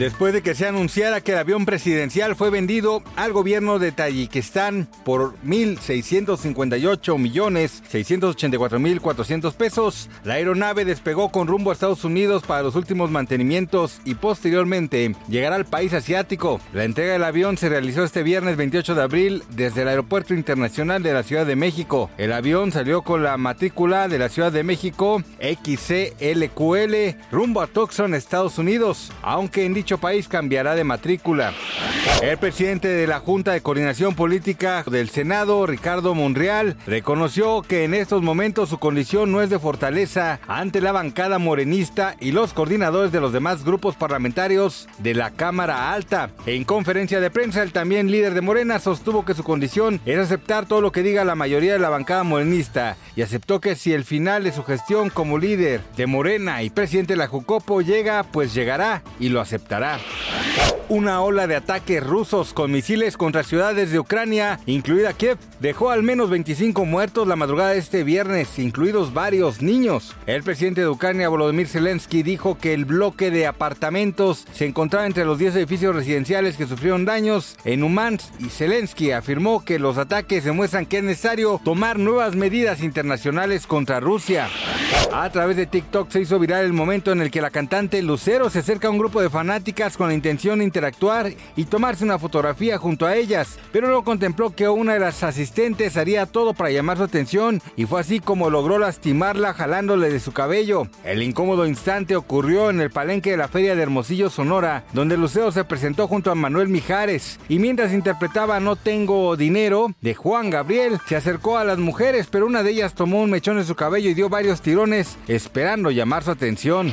Después de que se anunciara que el avión presidencial fue vendido al gobierno de Tayikistán por 1.658 millones 684 mil 400 pesos, la aeronave despegó con rumbo a Estados Unidos para los últimos mantenimientos y posteriormente llegará al país asiático. La entrega del avión se realizó este viernes 28 de abril desde el Aeropuerto Internacional de la Ciudad de México. El avión salió con la matrícula de la Ciudad de México XCLQL rumbo a Tucson, Estados Unidos, aunque en dicho país cambiará de matrícula. El presidente de la Junta de Coordinación Política del Senado, Ricardo Monreal, reconoció que en estos momentos su condición no es de fortaleza ante la bancada morenista y los coordinadores de los demás grupos parlamentarios de la Cámara Alta. En conferencia de prensa, el también líder de Morena sostuvo que su condición es aceptar todo lo que diga la mayoría de la bancada morenista y aceptó que si el final de su gestión como líder de Morena y presidente de la Jucopo llega, pues llegará y lo aceptará. Una ola de ataques rusos con misiles contra ciudades de Ucrania, incluida Kiev, dejó al menos 25 muertos la madrugada de este viernes, incluidos varios niños. El presidente de Ucrania, Volodymyr Zelensky, dijo que el bloque de apartamentos se encontraba entre los 10 edificios residenciales que sufrieron daños en Umansk y Zelensky afirmó que los ataques demuestran que es necesario tomar nuevas medidas internacionales contra Rusia. A través de TikTok se hizo viral el momento en el que la cantante Lucero se acerca a un grupo de fanáticas con la intención interactuar y tomarse una fotografía junto a ellas, pero no contempló que una de las asistentes haría todo para llamar su atención y fue así como logró lastimarla jalándole de su cabello. El incómodo instante ocurrió en el palenque de la Feria de Hermosillo, Sonora, donde Lucero se presentó junto a Manuel Mijares y mientras interpretaba No tengo dinero de Juan Gabriel, se acercó a las mujeres, pero una de ellas tomó un mechón de su cabello y dio varios tirones esperando llamar su atención.